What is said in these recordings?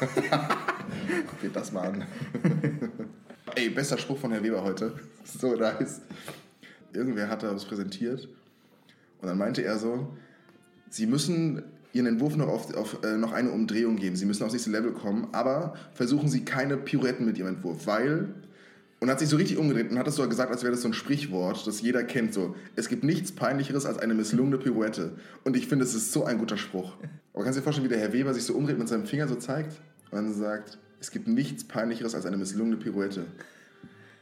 Gott. Geht das mal an. Ey, bester Spruch von Herr Weber heute. So nice. Irgendwer hat da was präsentiert und dann meinte er so, Sie müssen Ihren Entwurf noch auf, auf äh, noch eine Umdrehung geben. Sie müssen aufs nächste Level kommen, aber versuchen Sie keine Pirouetten mit Ihrem Entwurf, weil und hat sich so richtig umgedreht und hat es so gesagt, als wäre das so ein Sprichwort, das jeder kennt. So, es gibt nichts Peinlicheres als eine misslungene Pirouette. Und ich finde, es ist so ein guter Spruch. Aber kannst du dir vorstellen, wie der Herr Weber sich so umdreht mit seinem Finger so zeigt und dann sagt, es gibt nichts Peinlicheres als eine misslungene Pirouette.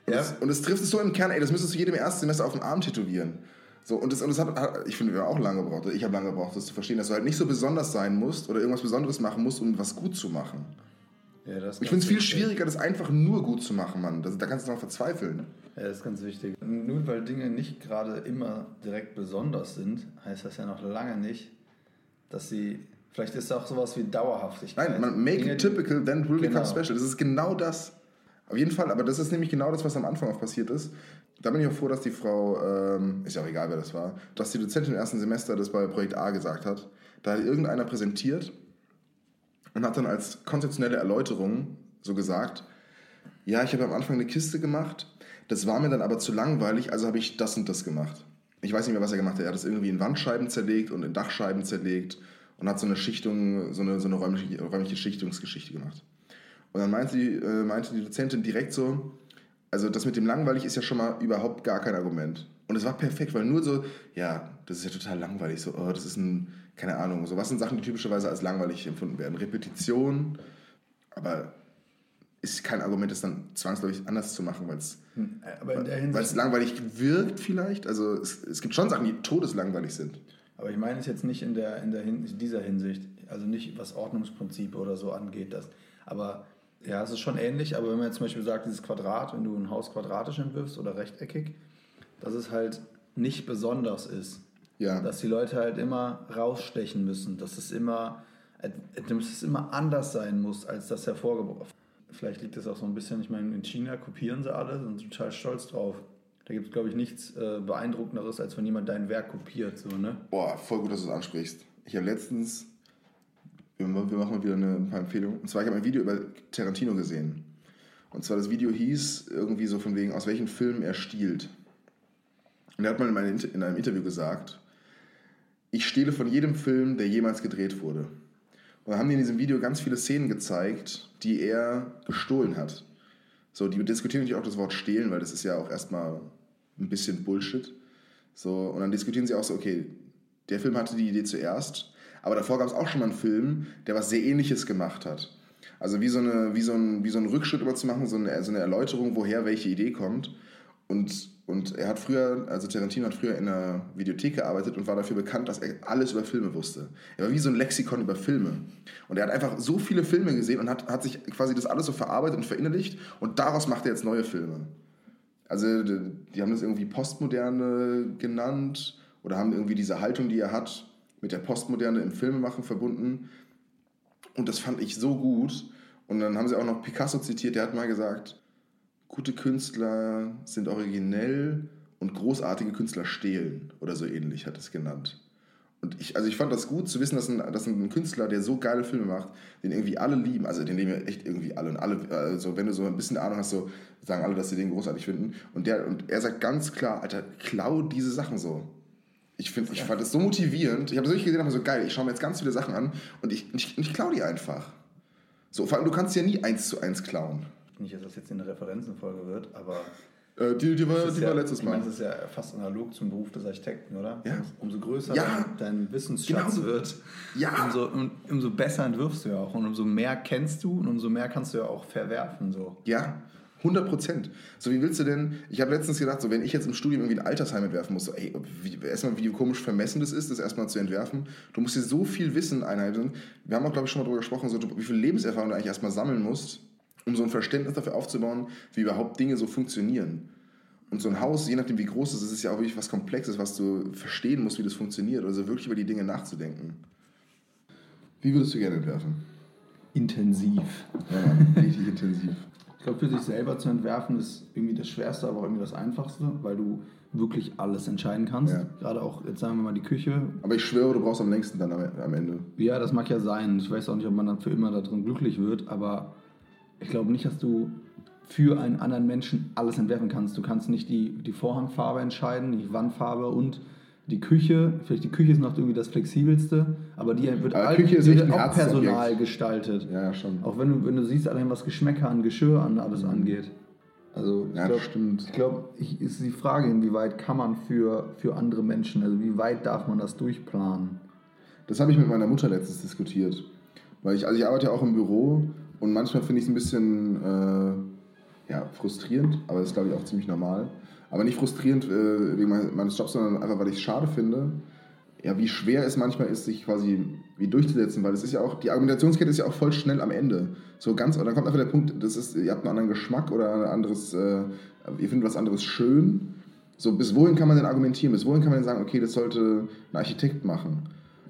Und, ja. es, und es trifft es so im Kern, ey, das müsstest du jedem Erstsemester auf den Arm tätowieren. So, und das, und das hat, ich finde, wir haben auch lange gebraucht, ich habe lange gebraucht, das zu verstehen, dass du halt nicht so besonders sein musst oder irgendwas Besonderes machen musst, um was gut zu machen. Ja, ich finde es viel schwieriger, das einfach nur gut zu machen, Mann. Das, da kannst du noch verzweifeln. Ja, das ist ganz wichtig. Nur weil Dinge nicht gerade immer direkt besonders sind, heißt das ja noch lange nicht, dass sie. Vielleicht ist es auch sowas wie Dauerhaftigkeit. Nein, man make Dinge, it typical, then will genau. become special. Das ist genau das. Auf jeden Fall, aber das ist nämlich genau das, was am Anfang auch passiert ist. Da bin ich auch froh, dass die Frau, ähm, ist ja auch egal, wer das war, dass die Dozentin im ersten Semester das bei Projekt A gesagt hat. Da hat irgendeiner präsentiert und hat dann als konzeptionelle Erläuterung so gesagt, ja, ich habe am Anfang eine Kiste gemacht, das war mir dann aber zu langweilig, also habe ich das und das gemacht. Ich weiß nicht mehr, was er gemacht hat. Er hat das irgendwie in Wandscheiben zerlegt und in Dachscheiben zerlegt und hat so eine Schichtung, so eine, so eine räumliche, räumliche Schichtungsgeschichte gemacht. Und dann meinte die, äh, meinte die Dozentin direkt so, also das mit dem langweilig ist ja schon mal überhaupt gar kein Argument. Und es war perfekt, weil nur so, ja, das ist ja total langweilig, so, oh, das ist ein, keine Ahnung, so was sind Sachen, die typischerweise als langweilig empfunden werden. Repetition, aber ist kein Argument, das dann zwangsläufig anders zu machen, weil es hm, langweilig wirkt vielleicht. Also es, es gibt schon Sachen, die todeslangweilig sind. Aber ich meine es jetzt nicht in, der, in, der in dieser Hinsicht, also nicht was Ordnungsprinzipe oder so angeht, das, aber ja, es ist schon ähnlich, aber wenn man jetzt zum Beispiel sagt, dieses Quadrat, wenn du ein Haus quadratisch entwirfst oder rechteckig, dass es halt nicht besonders ist. Ja. Dass die Leute halt immer rausstechen müssen, dass es immer, dass es immer anders sein muss, als das hervorgebracht Vielleicht liegt das auch so ein bisschen, ich meine, in China kopieren sie alle, sind total stolz drauf. Da gibt es, glaube ich, nichts äh, Beeindruckenderes, als wenn jemand dein Werk kopiert. So, ne? Boah, voll gut, dass du es ansprichst. Ich habe letztens wir machen wieder eine, ein paar Empfehlungen. Und zwar, ich habe ein Video über Tarantino gesehen. Und zwar das Video hieß irgendwie so von wegen, aus welchen Filmen er stiehlt. Und er hat mal in, einem, in einem Interview gesagt, ich stehle von jedem Film, der jemals gedreht wurde. Und dann haben die in diesem Video ganz viele Szenen gezeigt, die er gestohlen hat. So, die diskutieren natürlich auch das Wort stehlen, weil das ist ja auch erstmal ein bisschen Bullshit. So, und dann diskutieren sie auch so, okay, der Film hatte die Idee zuerst, aber davor gab es auch schon mal einen Film, der was sehr ähnliches gemacht hat. Also wie so, eine, wie so, ein, wie so einen Rückschritt immer zu machen, so eine, so eine Erläuterung, woher welche Idee kommt. Und, und er hat früher, also Tarantino hat früher in einer Videothek gearbeitet und war dafür bekannt, dass er alles über Filme wusste. Er war wie so ein Lexikon über Filme. Und er hat einfach so viele Filme gesehen und hat, hat sich quasi das alles so verarbeitet und verinnerlicht und daraus macht er jetzt neue Filme. Also die haben das irgendwie Postmoderne genannt oder haben irgendwie diese Haltung, die er hat, mit der Postmoderne im Filmemachen verbunden. Und das fand ich so gut. Und dann haben sie auch noch Picasso zitiert, der hat mal gesagt, gute Künstler sind originell und großartige Künstler stehlen oder so ähnlich hat es genannt. Und ich, also ich fand das gut zu wissen, dass ein, dass ein Künstler, der so geile Filme macht, den irgendwie alle lieben, also den lieben echt irgendwie alle und alle, also wenn du so ein bisschen Ahnung hast, so sagen alle, dass sie den großartig finden. Und der, und er sagt ganz klar, Alter, klau diese Sachen so. Ich, find, ich fand es so motivierend. Ich habe das wirklich gesehen, aber so geil. Ich schaue mir jetzt ganz viele Sachen an und ich, ich, ich klaue die einfach. So, vor allem, du kannst ja nie eins zu eins klauen. Nicht, dass das jetzt eine Referenzenfolge wird, aber. Äh, die, die, war, die ja, war letztes Mal. Ich meine, das ist ja fast analog zum Beruf des Architekten, oder? Ja. Umso größer ja. dein Wissensschatz genau. wird, ja. umso, um, umso besser entwirfst du ja auch. Und umso mehr kennst du und umso mehr kannst du ja auch verwerfen. So. Ja. 100 Prozent. So, wie willst du denn, ich habe letztens gedacht, so, wenn ich jetzt im Studium irgendwie ein Altersheim entwerfen muss, so, ey, wie, erstmal, wie komisch vermessen das ist, das erstmal zu entwerfen. Du musst dir so viel Wissen einhalten. Wir haben auch, glaube ich, schon mal darüber gesprochen, so, wie viel Lebenserfahrung du eigentlich erstmal sammeln musst, um so ein Verständnis dafür aufzubauen, wie überhaupt Dinge so funktionieren. Und so ein Haus, je nachdem wie groß es ist, ist ja auch wirklich was Komplexes, was du verstehen musst, wie das funktioniert. Also wirklich über die Dinge nachzudenken. Wie würdest du gerne entwerfen? Intensiv. Ja, richtig intensiv. glaube, für sich selber zu entwerfen ist irgendwie das Schwerste, aber auch irgendwie das Einfachste, weil du wirklich alles entscheiden kannst. Ja. Gerade auch, jetzt sagen wir mal, die Küche. Aber ich schwöre, du brauchst am längsten dann am, am Ende. Ja, das mag ja sein. Ich weiß auch nicht, ob man dann für immer da drin glücklich wird, aber ich glaube nicht, dass du für einen anderen Menschen alles entwerfen kannst. Du kannst nicht die, die Vorhangfarbe entscheiden, die Wandfarbe und die Küche. Vielleicht die Küche ist noch irgendwie das flexibelste, aber die wird Aber all- Küche ist wird auch. Personal gestaltet. Ja, schon. Auch wenn du, wenn du siehst, allein was Geschmäcker an Geschirr an alles angeht. Also ich Ja, glaub- stimmt. Ich glaube, ist die Frage, inwieweit kann man für, für andere Menschen, also wie weit darf man das durchplanen? Das habe ich mit meiner Mutter letztens diskutiert. Weil ich, also ich arbeite ja auch im Büro und manchmal finde ich es ein bisschen äh, ja, frustrierend, aber das ist glaube ich auch ziemlich normal. Aber nicht frustrierend äh, wegen mein- meines Jobs, sondern einfach, weil ich es schade finde, ja, wie schwer es manchmal ist, sich quasi wie durchzusetzen, weil es ist ja auch, die Argumentationskette ist ja auch voll schnell am Ende. So ganz, und dann kommt einfach der Punkt, das ist, ihr habt einen anderen Geschmack oder ein anderes, äh, ihr findet was anderes schön. So, bis wohin kann man denn argumentieren? Bis wohin kann man denn sagen, okay, das sollte ein Architekt machen?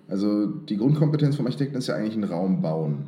Also die Grundkompetenz vom Architekten ist ja eigentlich ein Raum bauen.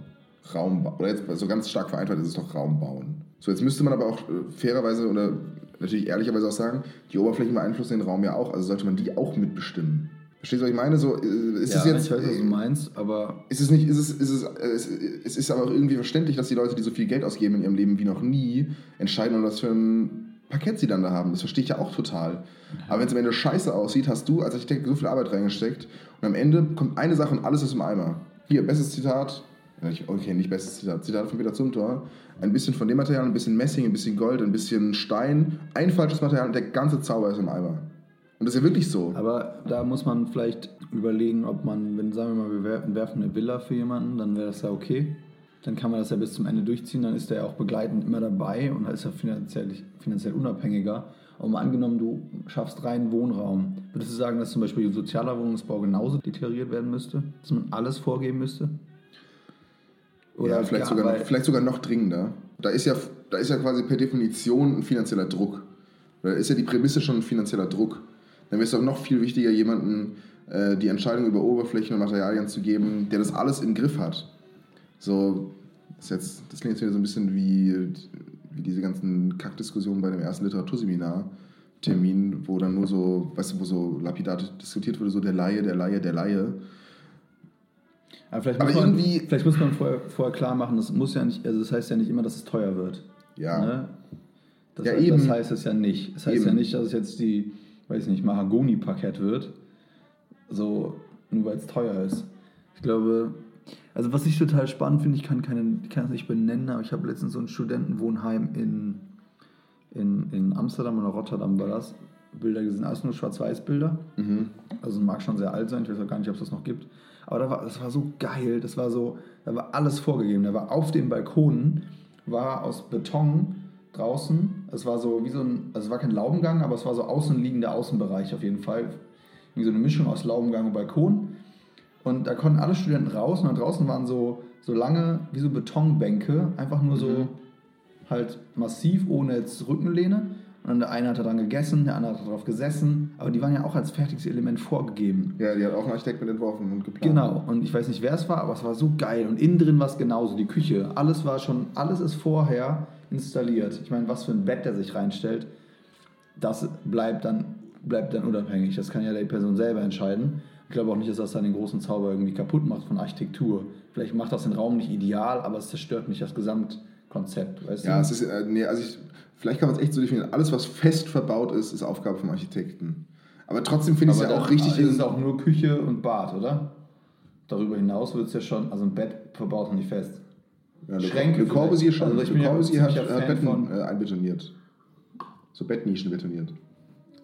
Raum oder jetzt so ganz stark vereinfacht ist es doch Raum bauen. So, jetzt müsste man aber auch äh, fairerweise oder natürlich ehrlicherweise auch sagen, die Oberflächen beeinflussen den Raum ja auch, also sollte man die auch mitbestimmen. Verstehst du, was ich meine? So, äh, ist es jetzt, ich weiß, was du meinst, aber ist es nicht, ist es, ist es, äh, es, es ist aber auch irgendwie verständlich, dass die Leute, die so viel Geld ausgeben in ihrem Leben wie noch nie, entscheiden, um was für ein Parkett sie dann da haben. Das verstehe ich ja auch total. Aber wenn es am Ende scheiße aussieht, hast du als Architekt so viel Arbeit reingesteckt und am Ende kommt eine Sache und alles ist im Eimer. Hier, bestes Zitat. Okay, nicht bestes Zitat. Zitat von Peter Zumthor. Ein bisschen von dem Material, ein bisschen Messing, ein bisschen Gold, ein bisschen Stein, ein falsches Material und der ganze Zauber ist im Eimer. Und das ist ja wirklich so. Aber da muss man vielleicht überlegen, ob man, wenn sagen wir mal, wir wer- werfen eine Villa für jemanden, dann wäre das ja okay. Dann kann man das ja bis zum Ende durchziehen, dann ist der ja auch begleitend immer dabei und ist ja finanziell, finanziell unabhängiger. Und mal angenommen, du schaffst reinen Wohnraum. Würdest du sagen, dass zum Beispiel sozialer Wohnungsbau genauso deklariert werden müsste? Dass man alles vorgeben müsste? Ja, vielleicht, ja, sogar noch, vielleicht sogar noch dringender. Da ist, ja, da ist ja quasi per Definition ein finanzieller Druck. Da ist ja die Prämisse schon ein finanzieller Druck. Dann wäre es doch noch viel wichtiger, jemanden äh, die Entscheidung über Oberflächen und Materialien zu geben, der das alles im Griff hat. So, das, jetzt, das klingt jetzt wieder so ein bisschen wie, wie diese ganzen Kackdiskussionen bei dem ersten Literaturseminar-Termin, wo dann nur so, weißt du, wo so lapidar diskutiert wurde, so der Laie, der Laie, der Laie. Aber vielleicht Aber muss, man, vielleicht muss man vorher, vorher klar machen, das muss ja nicht, also das heißt ja nicht immer, dass es teuer wird. Ja. Ne? Das, Ja, heißt, eben. das heißt es ja nicht. Das heißt Eben. ja nicht, dass es jetzt die, weiß nicht, Mahagoni-Parkett wird. So, nur weil es teuer ist. Ich glaube, also was ich total spannend finde, ich kann, keine, ich kann es nicht benennen, aber ich habe letztens so ein Studentenwohnheim in, in, in Amsterdam oder Rotterdam war das. Bilder gesehen, alles nur Schwarz-Weiß-Bilder. Also mag schon sehr alt sein, ich weiß auch gar nicht, ob es das noch gibt. Aber da war, das war so geil, das war so, da war alles vorgegeben. Da war auf den Balkonen, war aus Beton draußen, es war so wie so ein, also es war kein Laubengang, aber es war so außenliegender Außenbereich auf jeden Fall. Wie so eine Mischung aus Laubengang und Balkon. Und da konnten alle Studenten raus und da draußen waren so, so lange, wie so Betonbänke, einfach nur so halt massiv, ohne jetzt Rückenlehne. Und der eine hat da dran gegessen, der andere hat darauf gesessen. Aber die waren ja auch als fertiges Element vorgegeben. Ja, die hat auch ein Architekt mit entworfen und geplant. Genau, und ich weiß nicht, wer es war, aber es war so geil. Und innen drin war es genauso, die Küche. Alles war schon, alles ist vorher installiert. Ich meine, was für ein Bett der sich reinstellt, das bleibt dann, bleibt dann unabhängig. Das kann ja die Person selber entscheiden. Ich glaube auch nicht, dass das dann den großen Zauber irgendwie kaputt macht von Architektur. Vielleicht macht das den Raum nicht ideal, aber es zerstört nicht das Gesamtkonzept. Weißt Ja, du? es ist, äh, nee, also ich, vielleicht kann man es echt so definieren. Alles, was fest verbaut ist, ist Aufgabe vom Architekten. Aber trotzdem finde ich es ja auch richtig. ist es auch nur Küche und Bad, oder? Darüber hinaus wird es ja schon, also ein Bett verbaut man nicht fest. ja, Schränke Le Corbusier schon. Also ich Le Corbusier hat, hat Fan Betten von- äh, einbetoniert. So Bettnischen betoniert.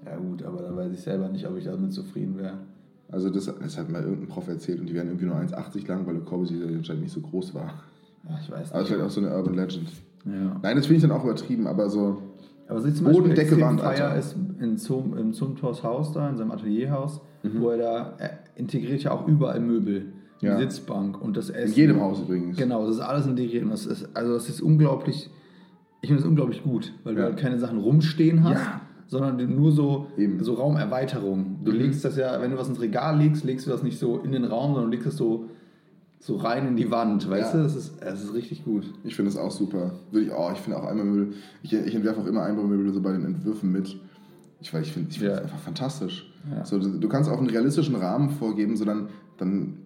Ja gut, aber da weiß ich selber nicht, ob ich damit zufrieden wäre. Also das, das hat mal irgendein Prof erzählt und die wären irgendwie nur 1,80 lang, weil Le Corbusier anscheinend nicht so groß war. Ja, ich weiß Aber nicht. vielleicht auch so eine Urban Legend. Ja. Nein, das finde ich dann auch übertrieben, aber so. Aber was ich zum Boden, Beispiel Decke, Wand, Alter. ist in Zum, im Zumthors Haus da, in seinem Atelierhaus, Mhm. wo er da er integriert ja auch überall Möbel. Die Ja. Sitzbank und das Essen. In jedem Haus übrigens. Genau, das ist alles integriert. Und das ist, also das ist unglaublich, ich finde das unglaublich gut, weil du Ja. halt keine Sachen rumstehen hast, Ja. sondern du nur so, Eben. so Raumerweiterung. Du Mhm. legst das ja, wenn du was ins Regal legst, legst du das nicht so in den Raum, sondern du legst das so so rein in die Wand, weißt Ja. du? Das ist, das ist richtig gut. Ich finde das auch super. Würde ich, oh, ich finde auch Einbaumöbel. Ich, ich entwerfe auch immer Einbaumöbel so bei den Entwürfen mit. Ich, weil ich finde ich find Ja. das einfach fantastisch. Ja. So, du, du kannst auch einen realistischen Rahmen vorgeben, so dann, dann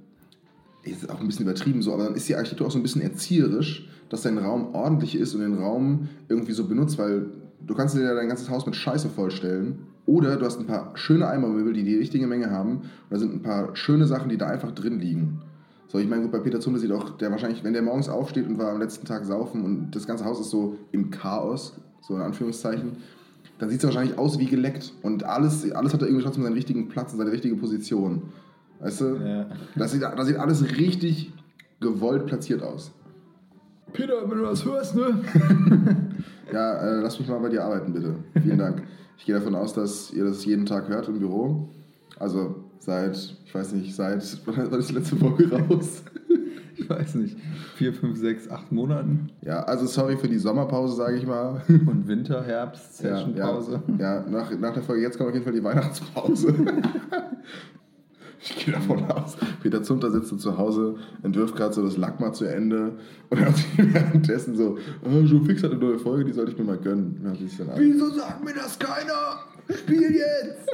ist es auch ein bisschen übertrieben so, aber dann ist die Architektur auch so ein bisschen erzieherisch, dass dein Raum ordentlich ist und den Raum irgendwie so benutzt, weil du kannst dir ja dein ganzes Haus mit Scheiße vollstellen. Oder du hast ein paar schöne Einbaumöbel, die die richtige Menge haben. Und da sind ein paar schöne Sachen, die da einfach drin liegen. So, ich meine, gut, bei Peter Zumbe sieht auch, der wahrscheinlich, wenn der morgens aufsteht und war am letzten Tag saufen und das ganze Haus ist so im Chaos, so in Anführungszeichen, dann sieht es wahrscheinlich aus wie geleckt. Und alles, alles hat da irgendwie trotzdem seinen richtigen Platz und seine richtige Position. Weißt du? Ja. Das, sieht, das sieht alles richtig gewollt platziert aus. Peter, wenn du das hörst, ne? Ja, äh, lass mich mal bei dir arbeiten, bitte. Vielen Dank. Ich gehe davon aus, dass ihr das jeden Tag hört im Büro. Also seit, ich weiß nicht, seit, wann ist die letzte Folge raus? Ich weiß nicht. Vier, fünf, sechs, acht Monaten. Ja, also sorry für die Sommerpause, sage ich mal. Und Winter, Herbst, Ja, Sessionpause. Ja, ja nach, nach der Folge jetzt kommt auf jeden Fall die Weihnachtspause. Ich gehe davon aus, Peter Zumter sitzt zu Hause, entwirft gerade so das Lackma zu Ende und hat sich währenddessen so, oh, Joe Fix hat eine neue Folge, die sollte ich mir mal gönnen. Wieso sagt mir das keiner? Spiel jetzt!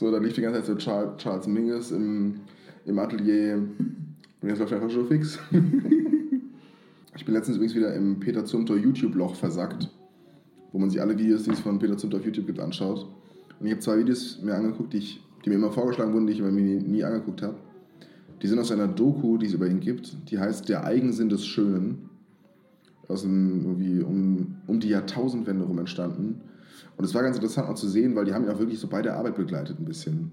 So, dann lief die ganze Zeit so Charles, Charles Mingus im, im Atelier und jetzt läuft einfach Joe Fix. Ich bin letztens übrigens wieder im Peter Zumter YouTube-Loch versackt, wo man sich alle Videos, die es von Peter Zumter auf YouTube gibt, anschaut. Und ich habe zwei Videos mir angeguckt, die, ich, die mir immer vorgeschlagen wurden, die ich aber mir nie, nie angeguckt habe. Die sind aus einer Doku, die es über ihn gibt. Die heißt Der Eigensinn des Schönen. Aus dem, irgendwie um, um die Jahrtausendwende rum entstanden. Und es war ganz interessant auch zu sehen, weil die haben ihn auch wirklich so bei der Arbeit begleitet ein bisschen.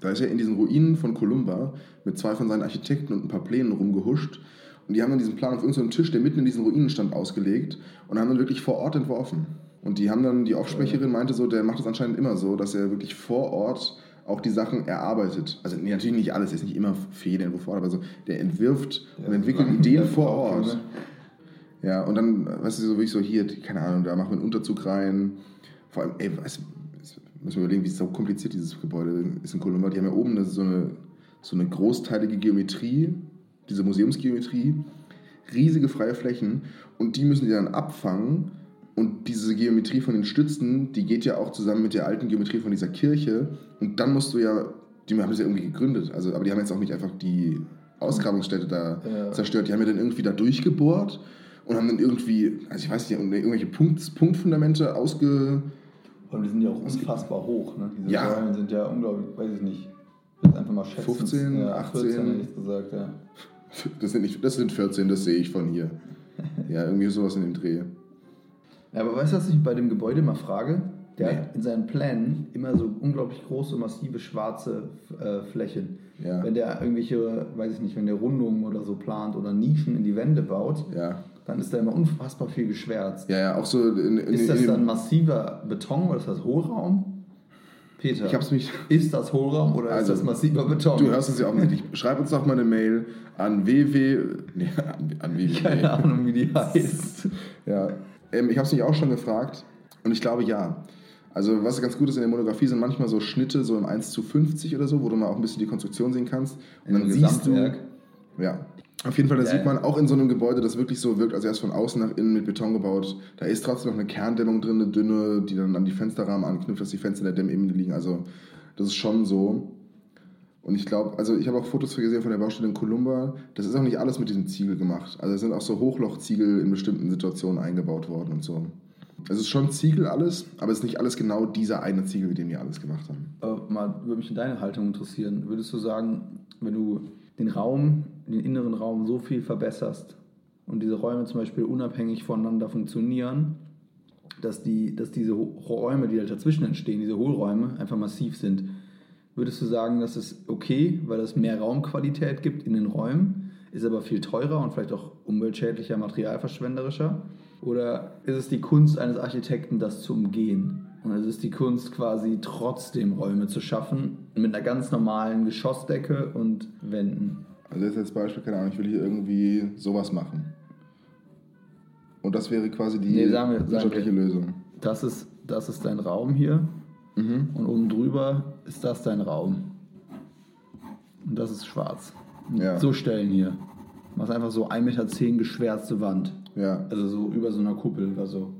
Da ist er in diesen Ruinen von Columba mit zwei von seinen Architekten und ein paar Plänen rumgehuscht. Und die haben dann diesen Plan auf irgendeinem Tisch, der mitten in diesen Ruinen stand, ausgelegt und haben dann wirklich vor Ort entworfen. Und die haben dann, die Aufsprecherin meinte so, der macht das anscheinend immer so, dass er wirklich vor Ort auch die Sachen erarbeitet. Also nee, natürlich nicht alles, er ist nicht immer für jeden Entwurf vor Ort, aber so, der entwirft und entwickelt Ideen vor Ort. Ja, und dann, weißt du, so wirklich so hier, keine Ahnung, da machen wir einen Unterzug rein. Vor allem, ey, jetzt müssen wir überlegen, wie so kompliziert dieses Gebäude ist in Columba. Die haben ja oben eine, so, eine, so eine großteilige Geometrie, diese Museumsgeometrie, riesige freie Flächen und die müssen die dann abfangen. Und diese Geometrie von den Stützen, die geht ja auch zusammen mit der alten Geometrie von dieser Kirche. Und dann musst du ja, die haben das ja irgendwie gegründet, also, aber die haben jetzt auch nicht einfach die Ausgrabungsstätte da Ja. zerstört. Die haben ja dann irgendwie da durchgebohrt und haben dann irgendwie, also ich weiß nicht, irgendwelche Punkt, Punktfundamente ausge. Und die sind ja auch unfassbar hoch, ne? Diese Ja. Säulen sind ja unglaublich, weiß ich nicht. Ich würde einfach mal schätzen. 15, ja, 18. 14 hätte ich gesagt, ja. Das sind, nicht, das sind 14, das sehe ich von hier. Ja, irgendwie sowas in dem Dreh. Ja, aber weißt du, was ich bei dem Gebäude mal frage? Der Nee. hat in seinen Plänen immer so unglaublich große, massive schwarze äh, Flächen. Ja. Wenn der irgendwelche, weiß ich nicht, wenn der Rundungen oder so plant oder Nischen in die Wände baut, Ja. Dann ist da immer unfassbar viel geschwärzt. Ja, ja, auch so in, in, Ist das dann massiver Beton oder ist das Hohlraum? Peter, Ich hab's mich. ist das Hohlraum oder Also, ist das massiver Beton? Du hörst es ja offensichtlich. Schreib uns doch mal eine Mail an www. Nee, an, an www. Keine Ahnung, wie die heißt. Ja, ähm, ich habe es mich auch schon gefragt und ich glaube ja. Also was ganz gut ist in der Monografie sind manchmal so Schnitte so im 1 zu 50 oder so, wo du mal auch ein bisschen die Konstruktion sehen kannst. Und In dann siehst du, ja, auf jeden Fall, da Ja, sieht man auch in so einem Gebäude, das wirklich so wirkt, als wäre es von außen nach innen mit Beton gebaut. Da ist trotzdem noch eine Kerndämmung drin, eine dünne, die dann an die Fensterrahmen anknüpft, dass die Fenster in der Dämmebene liegen. Also das ist schon so. Und ich glaube, also ich habe auch Fotos gesehen von der Baustelle in Columba. Das ist auch nicht alles mit diesem Ziegel gemacht. Also es sind auch so Hochlochziegel in bestimmten Situationen eingebaut worden und so. Es ist schon Ziegel alles, aber es ist nicht alles genau dieser eine Ziegel, mit dem die alles gemacht haben. Aber mal würde mich deine Haltung interessieren. Würdest du sagen, wenn du den Raum, den inneren Raum so viel verbesserst und diese Räume zum Beispiel unabhängig voneinander funktionieren, dass, die, dass diese Räume, die halt dazwischen entstehen, diese Hohlräume, einfach massiv sind, würdest du sagen, das ist okay, weil es mehr Raumqualität gibt in den Räumen, ist aber viel teurer und vielleicht auch umweltschädlicher, materialverschwenderischer? Oder ist es die Kunst eines Architekten, das zu umgehen? Und es ist die Kunst quasi trotzdem Räume zu schaffen mit einer ganz normalen Geschossdecke und Wänden. Also jetzt als Beispiel, keine Ahnung, ich will hier irgendwie sowas machen. Und das wäre quasi die Nee, sagen wir- sagen wirtschaftliche wir. Lösung. Das ist, das ist dein Raum hier und oben drüber ist das dein Raum. Und das ist schwarz. Ja. So Stellen hier. Machst einfach so 1,10 Meter geschwärzte Wand. Ja. Also so über so einer Kuppel oder so.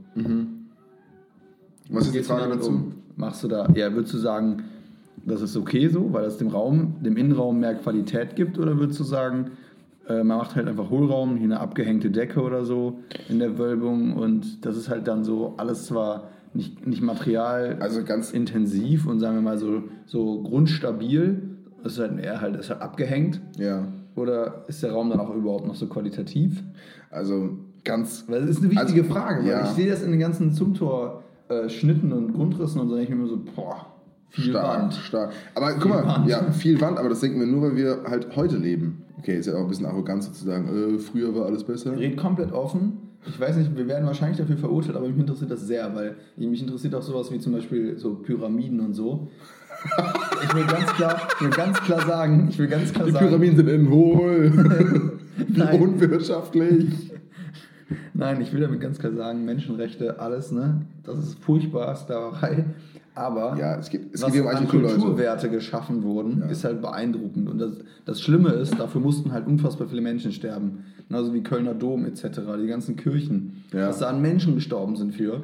Was ist die Frage dazu? um? Machst du da, ja, würdest du sagen, das ist okay so, weil es dem Raum, dem Innenraum mehr Qualität gibt? Oder würdest du sagen, äh, man macht halt einfach Hohlraum, hier eine abgehängte Decke oder so in der Wölbung und das ist halt dann so alles zwar nicht, nicht materialintensiv Also ganz intensiv und sagen wir mal so, so grundstabil, ist halt eher halt, ist halt abgehängt. Ja. Oder ist der Raum dann auch überhaupt noch so qualitativ? Also ganz. Weil das ist eine wichtige Also, Frage, weil ja. ich sehe das in den ganzen Zumtor-Schnitten und Grundrissen und so, denke ich mir immer so, boah, viel Stark, Wand. stark. Aber guck mal, Wand. ja, viel Wand, aber das denken wir nur, weil wir halt heute leben. Okay, ist ja auch ein bisschen arrogant sozusagen, äh, früher war alles besser. Red komplett offen. Ich weiß nicht, wir werden wahrscheinlich dafür verurteilt, aber mich interessiert das sehr, weil mich interessiert auch sowas wie zum Beispiel so Pyramiden und so. Ich will ganz klar, ich will ganz klar sagen, ich will ganz klar Die sagen, Pyramiden sind innen hohl. Wie unwirtschaftlich. Nein, ich will damit ganz klar sagen, Menschenrechte, alles, ne? Das ist furchtbar, Sklaverei. Aber Ja, es geht, es was um an. Kulturwerte geschaffen wurden, ist halt beeindruckend. Und das, das Schlimme ist, dafür mussten halt unfassbar viele Menschen sterben. Genauso wie Kölner Dom etc., die ganzen Kirchen. Ja. Was da an Menschen gestorben sind für.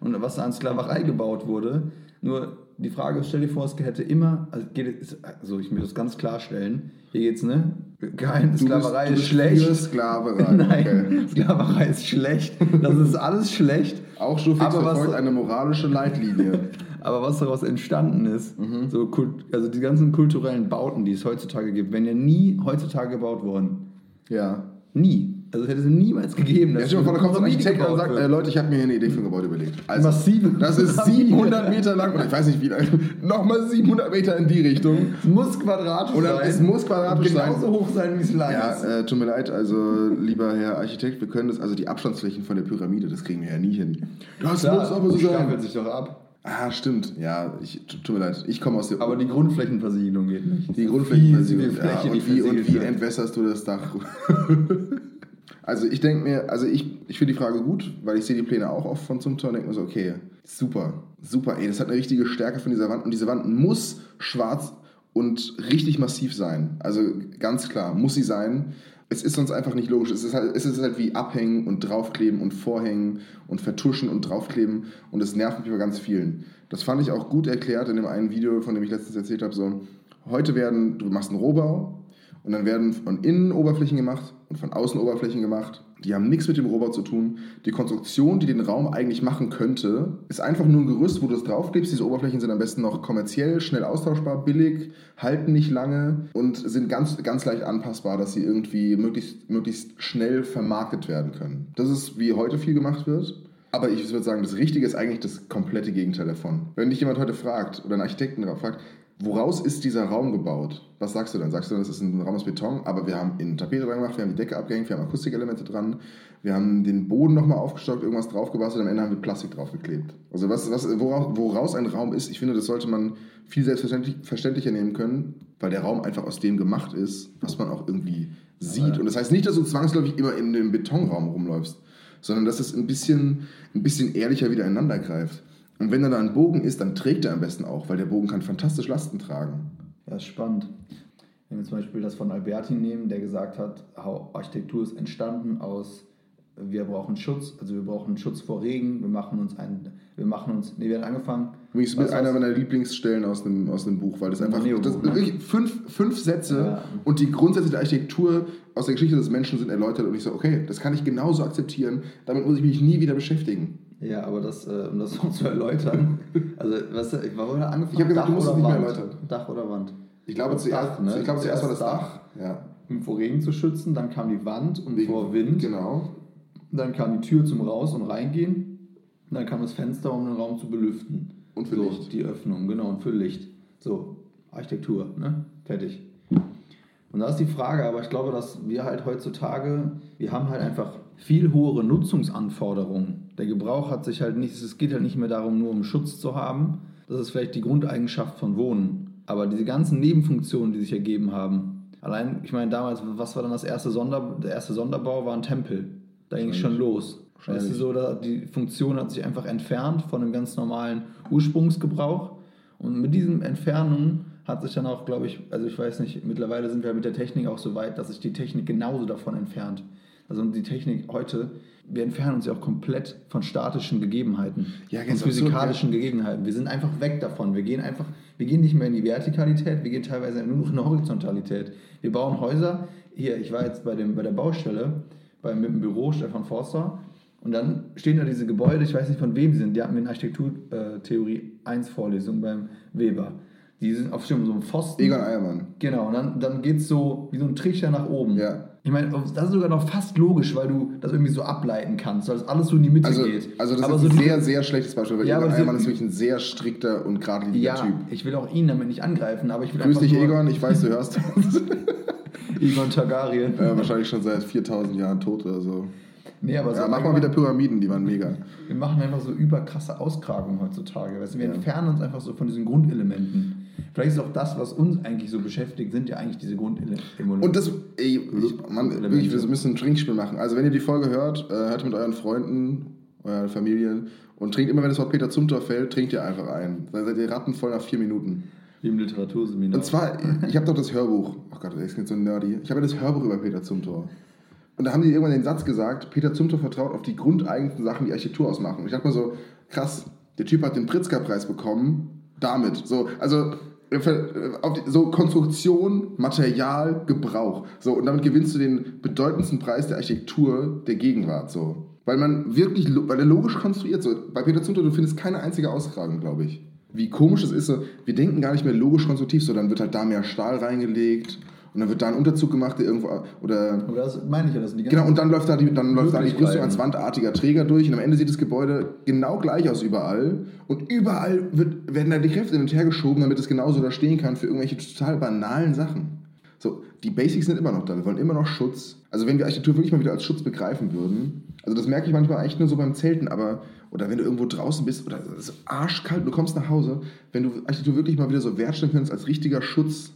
Und was da an Sklaverei gebaut wurde. Nur die Frage, stell dir vor, es hätte immer, also, geht, also ich muss das ganz klarstellen, hier geht's, ne? Kein, Du Sklaverei bist, ist schlecht. Für Sklaverei. Nein, Okay. Sklaverei ist schlecht. Das ist alles schlecht. Auch Schufix Aber was- verfolgt eine moralische Leitlinie. Aber was daraus entstanden ist, Mhm. so also die ganzen kulturellen Bauten, die es heutzutage gibt, wären ja nie heutzutage gebaut worden. ja. Nie. Also hätte es niemals gegeben. Ja, dir mal vor, da kommt so ein Architekt und sagt, äh, Leute, ich habe mir hier eine Idee für ein Gebäude überlegt. Also, Massive Das ist Pyramide. 700 Meter lang, oder ich weiß nicht wie lang, nochmal 700 Meter in die Richtung. es muss quadratisch Oder sein. es muss quadratisch genauso sein. hoch sein, wie es lang ist. Ja, äh, tut mir leid, also lieber Herr Architekt, wir können das, also die Abstandsflächen von der Pyramide, das kriegen wir ja nie hin. Das Klar, muss aber so sein. sich doch ab. Ah, stimmt, ja, ich, tut mir leid, ich komme aus der... Aber die Grundflächenversiegelung geht nicht. die Viel Grundflächenversiegelung, zu viel ja, und, wie, und wie entwässerst du das Dach? also ich denke mir, also ich, ich finde die Frage gut, weil ich sehe die Pläne auch oft von Zumthor und denke mir so, okay, super, super, ey, das hat eine richtige Stärke von dieser Wand und diese Wand muss schwarz und richtig massiv sein. Also ganz klar, muss sie sein. Es ist sonst einfach nicht logisch. Es ist halt, es ist halt wie abhängen und draufkleben und vorhängen und vertuschen und draufkleben und es nervt mich bei ganz vielen. Das fand ich auch gut erklärt in dem einen Video, von dem ich letztens erzählt habe. So, heute werden, du machst einen Rohbau und dann werden von innen Oberflächen gemacht und von außen Oberflächen gemacht. Die haben nichts mit dem Rohbau zu tun. Die Konstruktion, die den Raum eigentlich machen könnte, ist einfach nur ein Gerüst, wo du es draufklebst. Diese Oberflächen sind am besten noch kommerziell, schnell austauschbar, billig, halten nicht lange und sind ganz, ganz leicht anpassbar, dass sie irgendwie möglichst, möglichst schnell vermarktet werden können. Das ist, wie heute viel gemacht wird. Aber ich würde sagen, das Richtige ist eigentlich das komplette Gegenteil davon. Wenn dich jemand heute fragt oder einen Architekten fragt, woraus ist dieser Raum gebaut? Was sagst du dann? Sagst du dann, das ist ein Raum aus Beton, aber wir haben in Tapete dran gemacht, wir haben die Decke abgehängt, wir haben Akustikelemente dran, wir haben den Boden nochmal aufgestockt, irgendwas draufgebastelt, am Ende haben wir Plastik draufgeklebt. Also was, was, woraus, woraus ein Raum ist, ich finde, das sollte man viel selbstverständlich- verständlicher nehmen können, weil der Raum einfach aus dem gemacht ist, was man auch irgendwie sieht. Und das heißt nicht, dass du zwangsläufig immer in dem Betonraum rumläufst, sondern dass es ein bisschen, ein bisschen ehrlicher wieder ineinander greift. Und wenn da da ein Bogen ist, dann trägt er am besten auch, weil der Bogen kann fantastisch Lasten tragen. Ja, ist spannend. Wenn wir zum Beispiel das von Alberti nehmen, der gesagt hat, Architektur ist entstanden aus, wir brauchen Schutz, also wir brauchen Schutz vor Regen, wir machen uns ein, wir machen uns, nee, wir haben angefangen. Übrigens mit einer meiner Lieblingsstellen aus einem, aus einem Buch, weil das einfach das, wirklich fünf, fünf Sätze Ja. und die Grundsätze der Architektur aus der Geschichte des Menschen sind erläutert und ich so, okay, das kann ich genauso akzeptieren, damit muss ich mich nie wieder beschäftigen. Ja, aber das, äh, um das so zu erläutern, also, was, ich war wohl angefangen, Ich hab gesagt, du musst es nicht mehr erläutern. Dach oder Wand? Ich glaube, zuerst, Dach, ne? ich glaube zuerst war das Zuerst Dach. Ja. Um vor Regen zu schützen, dann kam die Wand und Wegen- vor Wind, Genau. dann kam die Tür zum Raus- und Reingehen, dann kam das Fenster, um den Raum zu belüften. Und für so, Licht. Die Öffnung, genau, und für Licht. So, Architektur, ne? Fertig. Und da ist die Frage, aber ich glaube, dass wir halt heutzutage, wir haben halt einfach viel höhere Nutzungsanforderungen. Der Gebrauch hat sich halt nicht, es geht halt nicht mehr darum, nur um Schutz zu haben. Das ist vielleicht die Grundeigenschaft von Wohnen. Aber diese ganzen Nebenfunktionen, die sich ergeben haben, allein, ich meine, damals, was war dann das erste Sonder, der erste Sonderbau, war ein Tempel. Da ging es schon los. Weißt du, so, da, die Funktion hat sich einfach entfernt von dem ganz normalen Ursprungsgebrauch. Und mit diesen Entfernungen hat sich dann auch, glaube ich, also ich weiß nicht, mittlerweile sind wir mit der Technik auch so weit, dass sich die Technik genauso davon entfernt. Also die Technik heute, wir entfernen uns ja auch komplett von statischen Gegebenheiten, Ja, von ganz absurd, physikalischen Gegebenheiten. Wir sind einfach weg davon. Wir gehen einfach, wir gehen nicht mehr in die Vertikalität, wir gehen teilweise nur noch in die Horizontalität. Wir bauen Häuser. Hier, ich war jetzt bei, dem, bei der Baustelle, bei, mit dem Büro Stefan Forster. Und dann stehen da diese Gebäude, ich weiß nicht von wem sie sind, die hatten wir in Architekturtheorie 1 Vorlesung beim Weber. Die sind auf so einem Pfosten. Egon Eiermann. Genau, und dann, dann geht es so wie so ein Trichter nach oben. Ja. Ich meine, das ist sogar noch fast logisch, weil du das irgendwie so ableiten kannst, weil es alles so in die Mitte Also, geht. also das aber ist so ein sehr, sehr schlechtes Beispiel, weil Ja, Egon Eiermann ist wirklich ein sehr strikter und geradliniger Ja, Typ. ich will auch ihn damit nicht angreifen, aber ich will Grüß dich, Egon, ich weiß, du hörst uns. Egon Targaryen. äh, wahrscheinlich schon seit 4000 Jahren tot oder so. Nee, aber so Ja, mach mal wieder Pyramiden, die waren mega. Wir machen einfach so überkrasse Ausgrabungen heutzutage. Weißt du, wir Ja. entfernen uns einfach so von diesen Grundelementen. Vielleicht ist auch das, was uns eigentlich so beschäftigt, sind ja eigentlich diese Grundelementen. Und das, ey, ich, Mann, wirklich, wir müssen ein Trinkspiel machen. Also, wenn ihr die Folge hört, äh, hört mit euren Freunden, euren Familien und trinkt immer, wenn das Wort Peter Zumthor fällt, trinkt ihr einfach ein. Dann seid ihr rattenvoll nach vier Minuten. Wie im Literaturseminar. Und zwar, ich habe doch das Hörbuch, oh Gott, das ist jetzt so nerdy. Ich habe ja das Hörbuch über Peter Zumthor. Und da haben die irgendwann den Satz gesagt, Peter Zumthor vertraut auf die grundeigensten Sachen, die Architektur ausmachen. Und ich dachte mir so, krass, der Typ hat den Pritzker-Preis bekommen, damit. So, also äh, äh, so Konstruktion, Material, Gebrauch. So, und damit gewinnst du den bedeutendsten Preis der Architektur der Gegenwart. So. Weil man wirklich, weil er logisch konstruiert. So. Bei Peter Zumthor, du findest keine einzige Auskragung, glaube ich. Wie komisch es ist, so, wir denken gar nicht mehr logisch konstruktiv, so dann wird halt da mehr Stahl reingelegt und dann wird da ein Unterzug gemacht, der irgendwo, oder Aber das meine ich ja, das sind die Genau, und dann läuft da die, dann läuft da die. Brüstung als wandartiger Träger durch und am Ende sieht das Gebäude genau gleich aus überall und überall wird, werden da die Kräfte hin und her geschoben, damit es genauso da stehen kann für irgendwelche total banalen Sachen. So, die Basics sind immer noch da, wir wollen immer noch Schutz. Also wenn wir Architektur wirklich mal wieder als Schutz begreifen würden, also das merke ich manchmal eigentlich nur so beim Zelten, aber oder wenn du irgendwo draußen bist oder es ist arschkalt, du kommst nach Hause, wenn du Architektur wirklich mal wieder so wertstellen könntest als richtiger Schutz,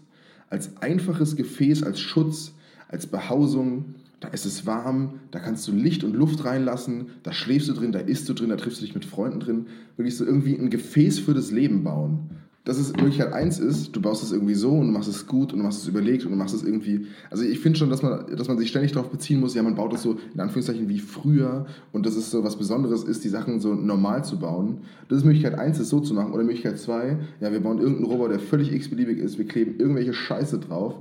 als einfaches Gefäß, als Schutz, als Behausung. Da ist es warm, da kannst du Licht und Luft reinlassen, da schläfst du drin, da isst du drin, da triffst du dich mit Freunden drin. Wirklich so irgendwie ein Gefäß für das Leben bauen. Dass es Möglichkeit eins ist, du baust es irgendwie so und du machst es gut und du machst es überlegt und du machst es irgendwie. Also ich finde schon, dass man, dass man sich ständig darauf beziehen muss, ja, man baut das so in Anführungszeichen wie früher und dass es so was Besonderes ist, die Sachen so normal zu bauen. Das ist Möglichkeit eins, es so zu machen. Oder Möglichkeit zwei, ja, wir bauen irgendeinen Roboter, der völlig x-beliebig ist, wir kleben irgendwelche Scheiße drauf.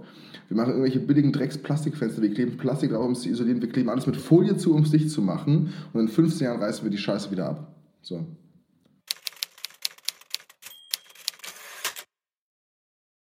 Wir machen irgendwelche billigen Drecks-Plastikfenster, wir kleben Plastik drauf, um es zu isolieren, wir kleben alles mit Folie zu, um es dicht zu machen und in 15 Jahren reißen wir die Scheiße wieder ab. So.